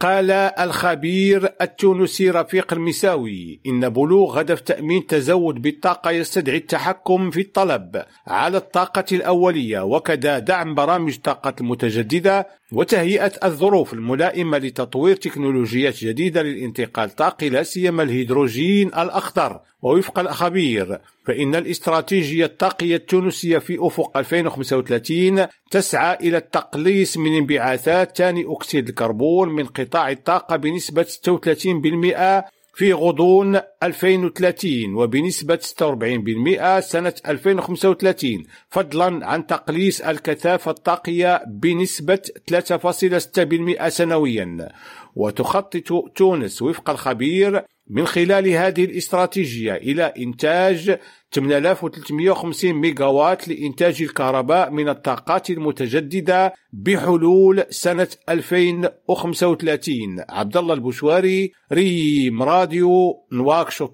قال الخبير التونسي رفيق المساوي إن بلوغ هدف تأمين تزود بالطاقة يستدعي التحكم في الطلب على الطاقة الأولية وكذا دعم برامج الطاقة المتجددة وتهيئة الظروف الملائمة لتطوير تكنولوجيات جديدة للانتقال الطاقي لا سيما الهيدروجين الأخضر. ووفق الخبير فإن الاستراتيجية الطاقية التونسية في أفق 2035 تسعى إلى التقليص من انبعاثات ثاني أكسيد الكربون من قطاع الطاقة بنسبة 36% في غضون 2030 وبنسبة 46% سنة 2035 فضلا عن تقليص الكثافة الطاقية بنسبة 3.6% سنويا. وتخطط تونس وفق الخبير من خلال هذه الاستراتيجية إلى إنتاج 8350 ميجاوات لإنتاج الكهرباء من الطاقات المتجددة بحلول سنة 2035 عبد الله البشواري ريم راديو نواكشوط.